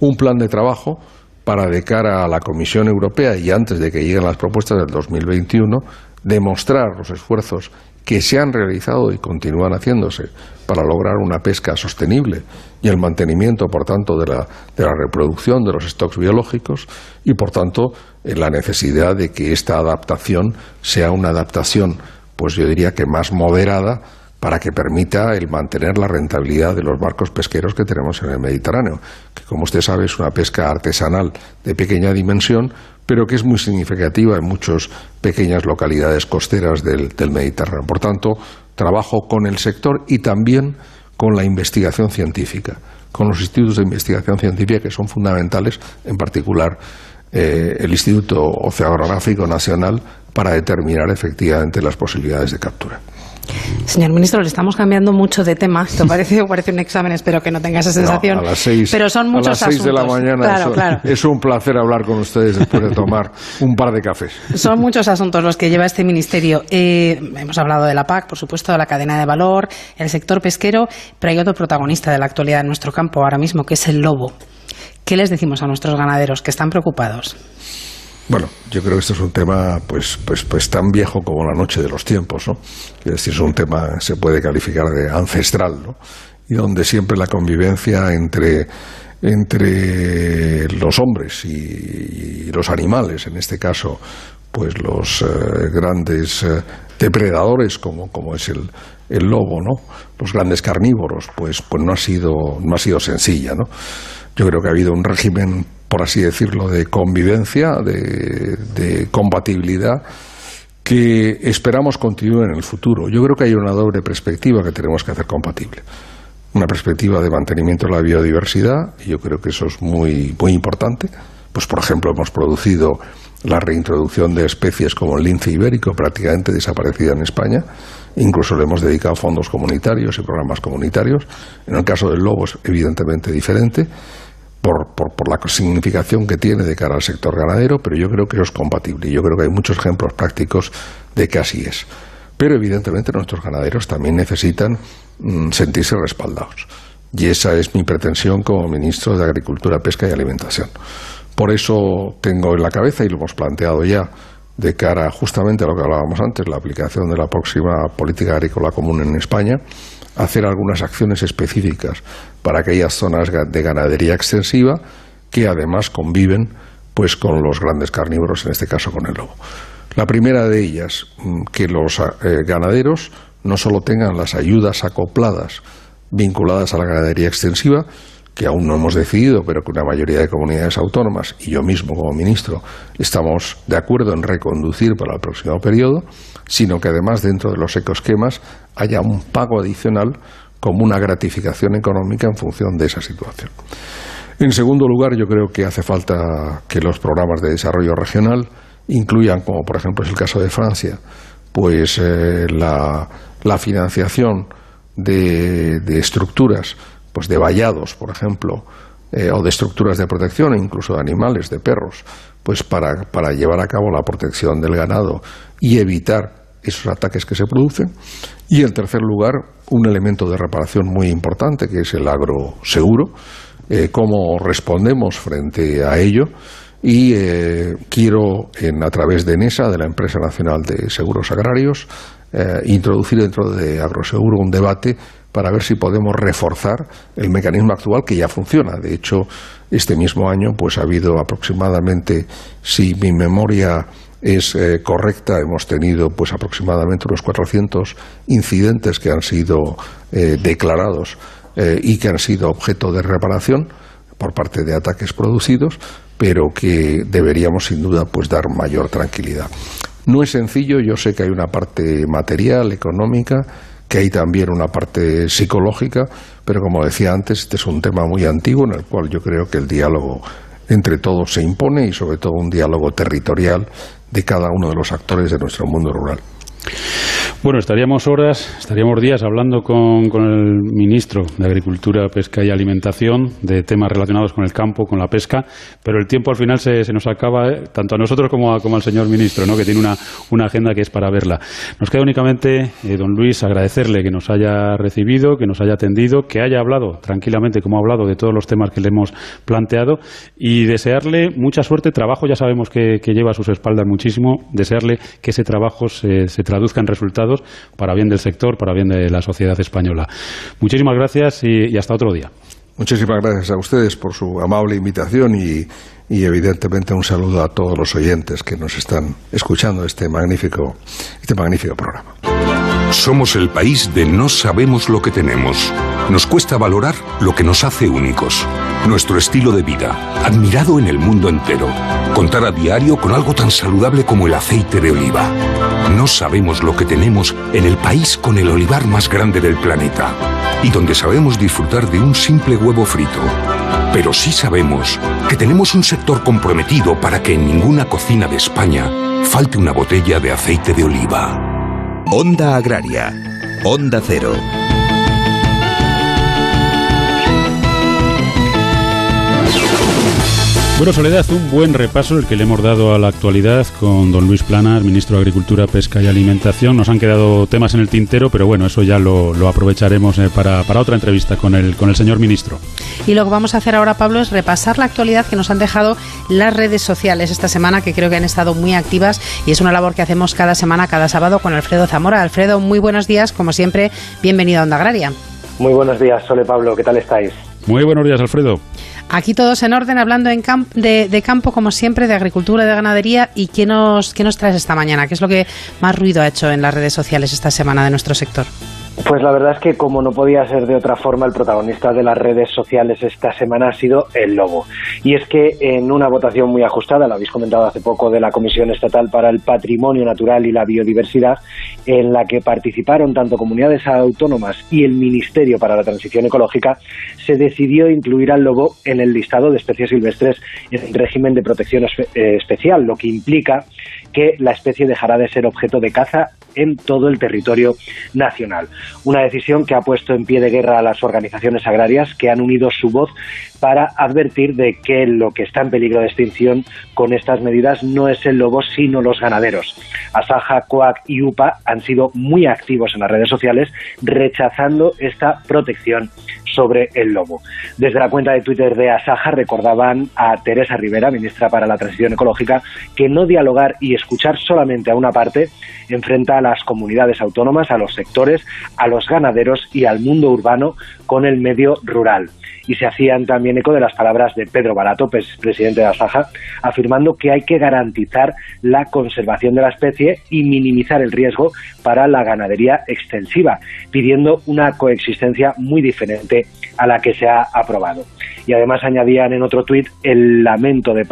un plan de trabajo para de cara a la Comisión Europea y antes de que lleguen las propuestas del 2021 demostrar los esfuerzos que se han realizado y continúan haciéndose para lograr una pesca sostenible y el mantenimiento, por tanto, de la, de la reproducción de los stocks biológicos y, por tanto, la necesidad de que esta adaptación sea una adaptación, pues yo diría que más moderada para que permita el mantener la rentabilidad de los barcos pesqueros que tenemos en el Mediterráneo, que como usted sabe es una pesca artesanal de pequeña dimensión, pero que es muy significativa en muchas pequeñas localidades costeras del, Mediterráneo. Por tanto, trabajo con el sector y también con la investigación científica, con los institutos de investigación científica que son fundamentales, en particular eh, el Instituto Oceanográfico Nacional, para determinar efectivamente las posibilidades de captura. Señor ministro, le estamos cambiando mucho de tema. Esto parece, parece un examen, espero que no tenga esa sensación. a las seis, pero son muchos a las seis de la mañana. Es un placer hablar con ustedes después de tomar un par de cafés. Son muchos asuntos los que lleva este ministerio. Eh, hemos hablado de la PAC, por supuesto, de la cadena de valor, el sector pesquero, pero hay otro protagonista de la actualidad en nuestro campo ahora mismo, que es el lobo. ¿Qué les decimos a nuestros ganaderos que están preocupados? Bueno, yo creo que esto es un tema pues, pues, pues tan viejo como la noche de los tiempos, ¿no? Es decir, es un tema, se puede calificar de ancestral, ¿no? Y donde siempre la convivencia entre, entre los hombres y, los animales, en este caso, pues los eh, grandes eh, depredadores como, como es el, el lobo, ¿no? Los grandes carnívoros, pues, pues no ha sido, no ha sido sencilla, ¿no? Yo creo que ha habido un régimen, por así decirlo, de convivencia, de, compatibilidad, que esperamos continúe en el futuro. Yo creo que hay una doble perspectiva que tenemos que hacer compatible. Una perspectiva de mantenimiento de la biodiversidad, y yo creo que eso es muy, muy importante. Pues, por ejemplo, hemos producido la reintroducción de especies como el lince ibérico, prácticamente desaparecida en España. Incluso le hemos dedicado fondos comunitarios y programas comunitarios. En el caso del lobo es evidentemente diferente por, por, por, la significación que tiene de cara al sector ganadero, pero yo creo que eso es compatible. Yo creo que hay muchos ejemplos prácticos de que así es. Pero evidentemente nuestros ganaderos también necesitan mm, sentirse respaldados. Y esa es mi pretensión como ministro de Agricultura, Pesca y Alimentación. Por eso tengo en la cabeza, y lo hemos planteado ya, de cara justamente a lo que hablábamos antes, la aplicación de la próxima política agrícola común en España, hacer algunas acciones específicas para aquellas zonas de ganadería extensiva que además conviven pues con los grandes carnívoros, en este caso con el lobo. La primera de ellas, mm, que los eh, ganaderos no solo tengan las ayudas acopladas vinculadas a la ganadería extensiva, que aún no hemos decidido, pero que una mayoría de comunidades autónomas y yo mismo como ministro estamos de acuerdo en reconducir para el próximo periodo, sino que además dentro de los ecoesquemas haya un pago adicional como una gratificación económica en función de esa situación. En segundo lugar, yo creo que hace falta que los programas de desarrollo regional incluyan, como por ejemplo es el caso de Francia, pues eh, la, financiación de estructuras pues de vallados, por ejemplo, eh, o de estructuras de protección, incluso de animales, de perros, pues para, para llevar a cabo la protección del ganado y evitar esos ataques que se producen. Y en tercer lugar, un elemento de reparación muy importante, que es el agroseguro, eh, cómo respondemos frente a ello. Y eh, quiero, en, a través de NESA, de la Empresa Nacional de Seguros Agrarios, introducir dentro de Agroseguro un debate para ver si podemos reforzar el mecanismo actual que ya funciona. De hecho, este mismo año pues ha habido aproximadamente, si mi memoria es eh, correcta, hemos tenido pues aproximadamente unos 400 incidentes que han sido eh, declarados eh, y que han sido objeto de reparación por parte de ataques producidos, pero que deberíamos sin duda pues dar mayor tranquilidad. No es sencillo, yo sé que hay una parte material, económica, que hay también una parte psicológica, pero como decía antes, este es un tema muy antiguo en el cual yo creo que el diálogo entre todos se impone y sobre todo un diálogo territorial de cada uno de los actores de nuestro mundo rural. Bueno, estaríamos horas, estaríamos días hablando con, el ministro de Agricultura, Pesca y Alimentación de temas relacionados con el campo, con la pesca, pero el tiempo al final se, nos acaba, eh, tanto a nosotros como, como al señor ministro, ¿no? que tiene una, una, agenda que es para verla. Nos queda únicamente, eh, don Luis, agradecerle que nos haya recibido, que nos haya atendido, que haya hablado tranquilamente, como ha hablado, de todos los temas que le hemos planteado y desearle mucha suerte. Trabajo ya sabemos que, lleva a sus espaldas muchísimo, desearle que ese trabajo se, se traduzca en resultados para bien del sector, para bien de la sociedad española. Muchísimas gracias y, hasta otro día. Muchísimas gracias a ustedes por su amable invitación y, y, evidentemente un saludo a todos los oyentes que nos están escuchando este magnífico, este magnífico programa. Somos el país de no sabemos lo que tenemos. Nos cuesta valorar lo que nos hace únicos. Nuestro estilo de vida, admirado en el mundo entero. Contar a diario con algo tan saludable como el aceite de oliva. No sabemos lo que tenemos en el país con el olivar más grande del planeta. Y donde sabemos disfrutar de un simple huevo frito. Pero sí sabemos que tenemos un sector comprometido para que en ninguna cocina de España falte una botella de aceite de oliva. Onda Agraria. Onda Cero. Bueno, Soledad, un buen repaso el que le hemos dado a la actualidad con don Luis Planas, ministro de Agricultura, Pesca y Alimentación. Nos han quedado temas en el tintero, pero bueno, eso ya lo, aprovecharemos eh, para, para, otra entrevista con el, con el señor ministro. Y lo que vamos a hacer ahora, Pablo, es repasar la actualidad que nos han dejado las redes sociales esta semana, que creo que han estado muy activas y es una labor que hacemos cada semana, cada sábado con Alfredo Zamora. Alfredo, muy buenos días, como siempre, bienvenido a Onda Agraria. Muy buenos días, Sole Pablo, ¿qué tal estáis? Muy buenos días, Alfredo. Aquí todos en orden, hablando en de, campo, como siempre, de agricultura, de ganadería. ¿Y qué nos, qué nos traes esta mañana? ¿Qué es lo que más ruido ha hecho en las redes sociales esta semana de nuestro sector? Pues la verdad es que como no podía ser de otra forma, el protagonista de las redes sociales esta semana ha sido el lobo. Y es que en una votación muy ajustada, lo habéis comentado hace poco, de la Comisión Estatal para el Patrimonio Natural y la Biodiversidad, en la que participaron tanto comunidades autónomas y el Ministerio para la Transición Ecológica, se decidió incluir al lobo en el listado de especies silvestres en régimen de protección eh, especial, lo que implica que la especie dejará de ser objeto de caza en todo el territorio nacional. Una decisión que ha puesto en pie de guerra a las organizaciones agrarias que han unido su voz para advertir de que lo que está en peligro de extinción con estas medidas no es el lobo, sino los ganaderos. Asaja, Coac y UPA han sido muy activos en las redes sociales rechazando esta protección sobre el lobo. Desde la cuenta de Twitter de Asaja recordaban a Teresa Rivera, ministra para la Transición Ecológica, que no dialogar y escuchar solamente a una parte enfrenta a las comunidades autónomas, a los sectores, a los ganaderos y al mundo urbano con el medio rural y se hacían también eco de las palabras de Pedro Barato, presidente de Asaja, afirmando que hay que garantizar la conservación de la especie y minimizar el riesgo para la ganadería extensiva, pidiendo una coexistencia muy diferente a la que se ha aprobado. Y además añadían en otro tuit el lamento de,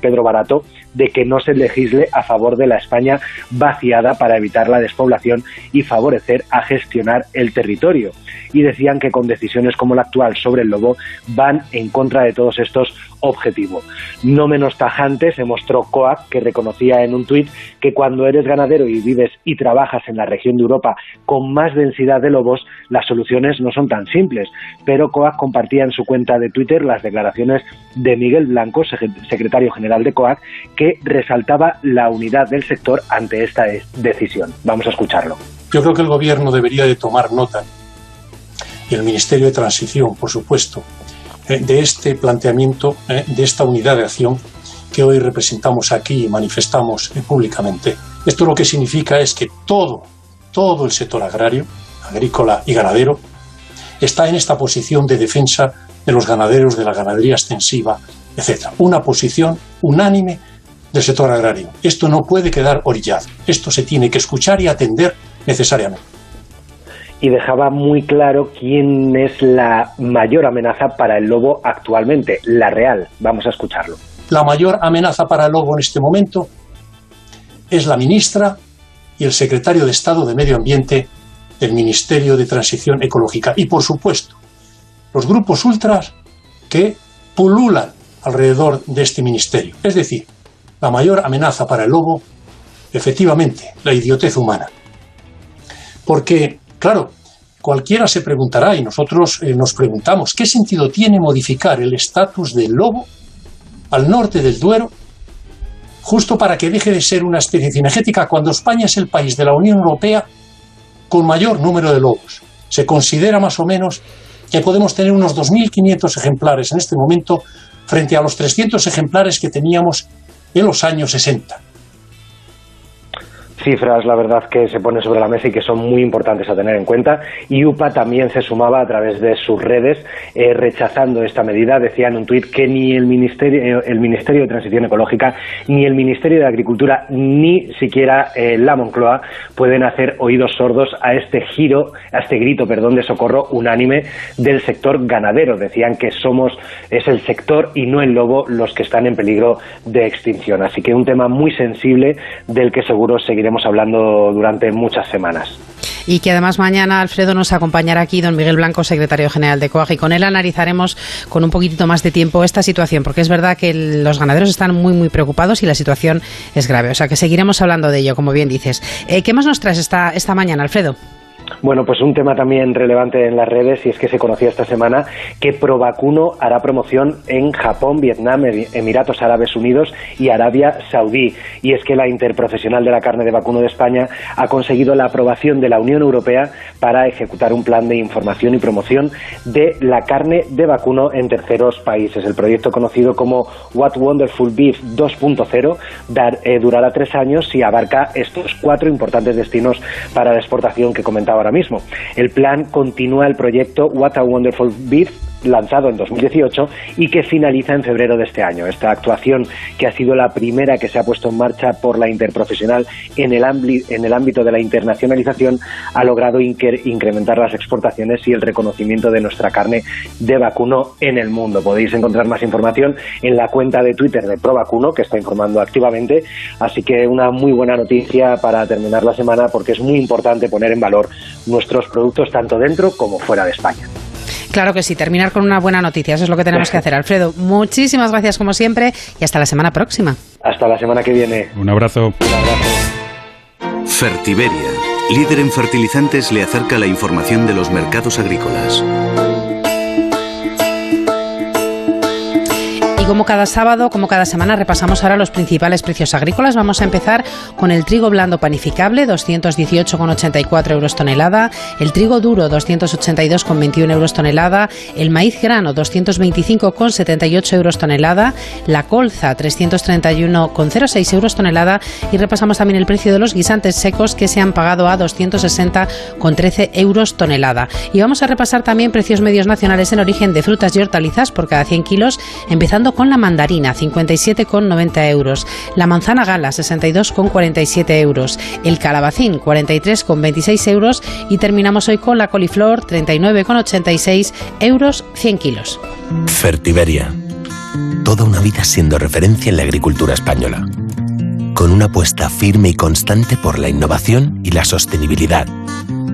Pedro Barato de que no se legisle a favor de la España vaciada para evitar la despoblación y favorecer a gestionar el territorio. Y decían que con decisiones como la actual sobre el lobo van en contra de todos estos objetivos. No menos tajante se mostró COAC, que reconocía en un tuit que cuando eres ganadero y vives y trabajas en la región de Europa con más densidad de lobos, las soluciones no son tan simples. Pero COAC compartía en su cuenta de Twitter las declaraciones de Miguel Blanco, secretario general de COAC, que resaltaba la unidad del sector ante esta decisión. Vamos a escucharlo. Yo creo que el Gobierno debería de tomar nota, y el Ministerio de Transición, por supuesto, eh, de este planteamiento, eh, de esta unidad de acción que hoy representamos aquí y manifestamos eh, públicamente. Esto lo que significa es que todo, todo el sector agrario, agrícola y ganadero, está en esta posición de defensa de los ganaderos, de la ganadería extensiva, etc. Una posición unánime del sector agrario. Esto no puede quedar orillado. Esto se tiene que escuchar y atender necesariamente. Y dejaba muy claro quién es la mayor amenaza para el lobo actualmente, la real. Vamos a escucharlo. La mayor amenaza para el lobo en este momento es la ministra y el secretario de Estado de Medio Ambiente del Ministerio de Transición Ecológica. Y, por supuesto, los grupos ultras que pululan alrededor de este ministerio. Es decir, la mayor amenaza para el lobo, efectivamente, la idiotez humana. Porque, claro, cualquiera se preguntará, y nosotros eh, nos preguntamos, ¿qué sentido tiene modificar el estatus del lobo al norte del Duero justo para que deje de ser una especie cinegética cuando España es el país de la Unión Europea con mayor número de lobos? Se considera más o menos que podemos tener unos 2.500 ejemplares en este momento frente a los 300 ejemplares que teníamos en los años 60 cifras, la verdad, que se ponen sobre la mesa y que son muy importantes a tener en cuenta. Y UPA también se sumaba a través de sus redes eh, rechazando esta medida. Decía en un tuit que ni el Ministerio, el Ministerio de Transición Ecológica, ni el Ministerio de Agricultura, ni siquiera eh, la Moncloa pueden hacer oídos sordos a este giro, a este grito, perdón, de socorro unánime del sector ganadero. Decían que somos, es el sector y no el lobo los que están en peligro de extinción. Así que un tema muy sensible del que seguro seguiremos hablando durante muchas semanas. Y que además mañana Alfredo nos acompañará aquí, don Miguel Blanco, secretario general de COAG, y con él analizaremos con un poquitito más de tiempo esta situación, porque es verdad que los ganaderos están muy, muy preocupados y la situación es grave. O sea que seguiremos hablando de ello, como bien dices. Eh, ¿Qué más nos traes esta, esta mañana, Alfredo? Bueno, pues un tema también relevante en las redes y es que se conocía esta semana que Provacuno hará promoción en Japón, Vietnam, Emiratos Árabes Unidos y Arabia Saudí. Y es que la Interprofesional de la Carne de Vacuno de España ha conseguido la aprobación de la Unión Europea para ejecutar un plan de información y promoción de la carne de vacuno en terceros países. El proyecto conocido como What Wonderful Beef 2.0 eh, durará tres años y abarca estos cuatro importantes destinos para la exportación que comentaba ahora mismo. El plan continúa el proyecto What a Wonderful Beef lanzado en 2018 y que finaliza en febrero de este año. Esta actuación, que ha sido la primera que se ha puesto en marcha por la interprofesional en el, en el ámbito de la internacionalización, ha logrado incrementar las exportaciones y el reconocimiento de nuestra carne de vacuno en el mundo. Podéis encontrar más información en la cuenta de Twitter de ProVacuno, que está informando activamente. Así que una muy buena noticia para terminar la semana, porque es muy importante poner en valor nuestros productos tanto dentro como fuera de España. Claro que sí, terminar con una buena noticia, eso es lo que tenemos que hacer. Alfredo, muchísimas gracias como siempre y hasta la semana próxima. Hasta la semana que viene. Un abrazo. Un abrazo. Fertiberia, líder en fertilizantes, le acerca la información de los mercados agrícolas. Como cada sábado, como cada semana, repasamos ahora los principales precios agrícolas. Vamos a empezar con el trigo blando panificable, 218,84 euros tonelada, el trigo duro, 282,21 euros tonelada, el maíz grano, 225,78 euros tonelada, la colza, 331,06 euros tonelada y repasamos también el precio de los guisantes secos que se han pagado a 260,13 euros tonelada. Y vamos a repasar también precios medios nacionales en origen de frutas y hortalizas por cada 100 kilos, empezando con la mandarina, 57,90 euros, la manzana gala, 62,47 euros, el calabacín, 43,26 euros y terminamos hoy con la coliflor, 39,86 euros 100 kilos. Fertiberia. Toda una vida siendo referencia en la agricultura española. Con una apuesta firme y constante por la innovación y la sostenibilidad,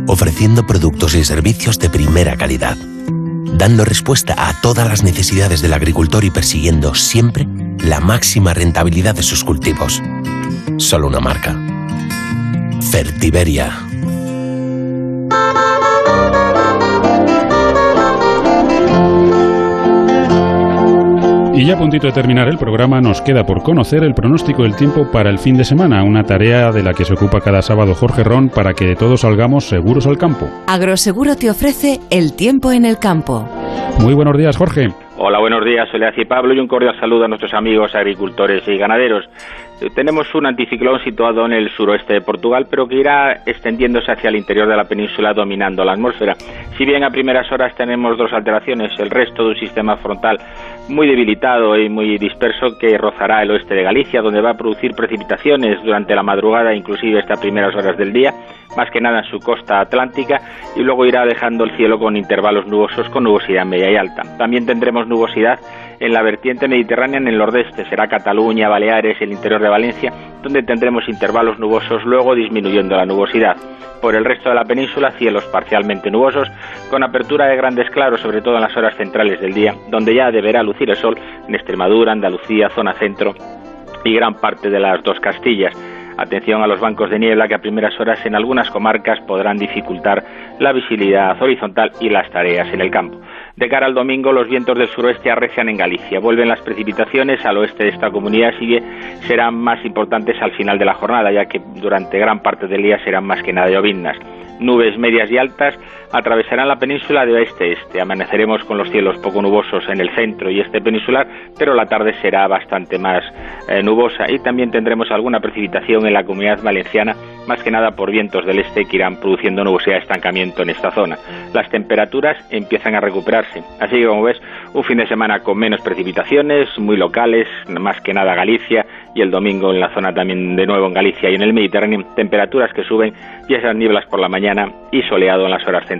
ofreciendo productos y servicios de primera calidad dando respuesta a todas las necesidades del agricultor y persiguiendo siempre la máxima rentabilidad de sus cultivos. Solo una marca. Fertiberia. Y ya a puntito de terminar el programa, nos queda por conocer el pronóstico del tiempo para el fin de semana, una tarea de la que se ocupa cada sábado Jorge Ron para que todos salgamos seguros al campo. Agroseguro te ofrece el tiempo en el campo. Muy buenos días, Jorge. Hola, buenos días, Soledad y Pablo, y un cordial saludo a nuestros amigos agricultores y ganaderos. Tenemos un anticiclón situado en el suroeste de Portugal, pero que irá extendiéndose hacia el interior de la península dominando la atmósfera. Si bien a primeras horas tenemos dos alteraciones, el resto de un sistema frontal muy debilitado y muy disperso que rozará el oeste de Galicia, donde va a producir precipitaciones durante la madrugada, inclusive estas primeras horas del día, más que nada en su costa atlántica, y luego irá dejando el cielo con intervalos nubosos con nubosidad media y alta. También tendremos nubosidad en la vertiente mediterránea en el nordeste, será Cataluña, Baleares el interior de Valencia, donde tendremos intervalos nubosos, luego disminuyendo la nubosidad. Por el resto de la península, cielos parcialmente nubosos, con apertura de grandes claros, sobre todo en las horas centrales del día, donde ya deberá lucir el sol en Extremadura, Andalucía, zona centro y gran parte de las dos Castillas. Atención a los bancos de niebla que a primeras horas en algunas comarcas podrán dificultar la visibilidad horizontal y las tareas en el campo. De cara al domingo, los vientos del suroeste arrecian en Galicia. Vuelven las precipitaciones al oeste de esta comunidad y serán más importantes al final de la jornada, ya que durante gran parte del día serán más que nada lloviznas. Nubes medias y altas atravesarán la península de oeste a este. Amaneceremos con los cielos poco nubosos en el centro y este peninsular, pero la tarde será bastante más eh, nubosa y también tendremos alguna precipitación en la comunidad valenciana, más que nada por vientos del este que irán produciendo nubosidad de estancamiento en esta zona. Las temperaturas empiezan a recuperarse, así que como ves, un fin de semana con menos precipitaciones, muy locales, más que nada Galicia y el domingo en la zona también de nuevo en Galicia y en el Mediterráneo, temperaturas que suben y esas nieblas por la mañana y soleado en las horas centrales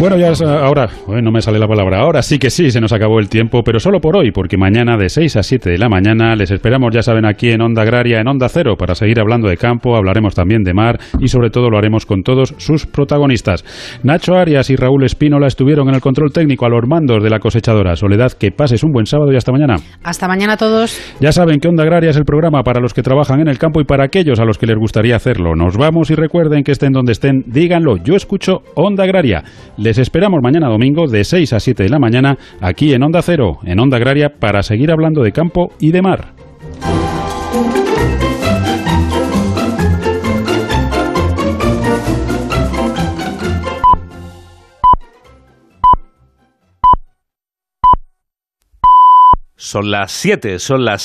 Bueno, ya ahora, no me sale la palabra, ahora sí que sí, se nos acabó el tiempo, pero solo por hoy, porque mañana de 6 a 7 de la mañana les esperamos, ya saben, aquí en Onda Agraria, en Onda Cero, para seguir hablando de campo, hablaremos también de mar y sobre todo lo haremos con todos sus protagonistas. Nacho Arias y Raúl Espínola estuvieron en el control técnico a los mandos de la cosechadora. Soledad, que pases un buen sábado y hasta mañana. Hasta mañana a todos. Ya saben que Onda Agraria es el programa para los que trabajan en el campo y para aquellos a los que les gustaría hacerlo. Nos vamos y recuerden que estén donde estén, díganlo, yo escucho Onda Agraria. Les esperamos mañana domingo de 6 a 7 de la mañana aquí en Onda Cero, en Onda Agraria, para seguir hablando de campo y de mar. Son las 7, son las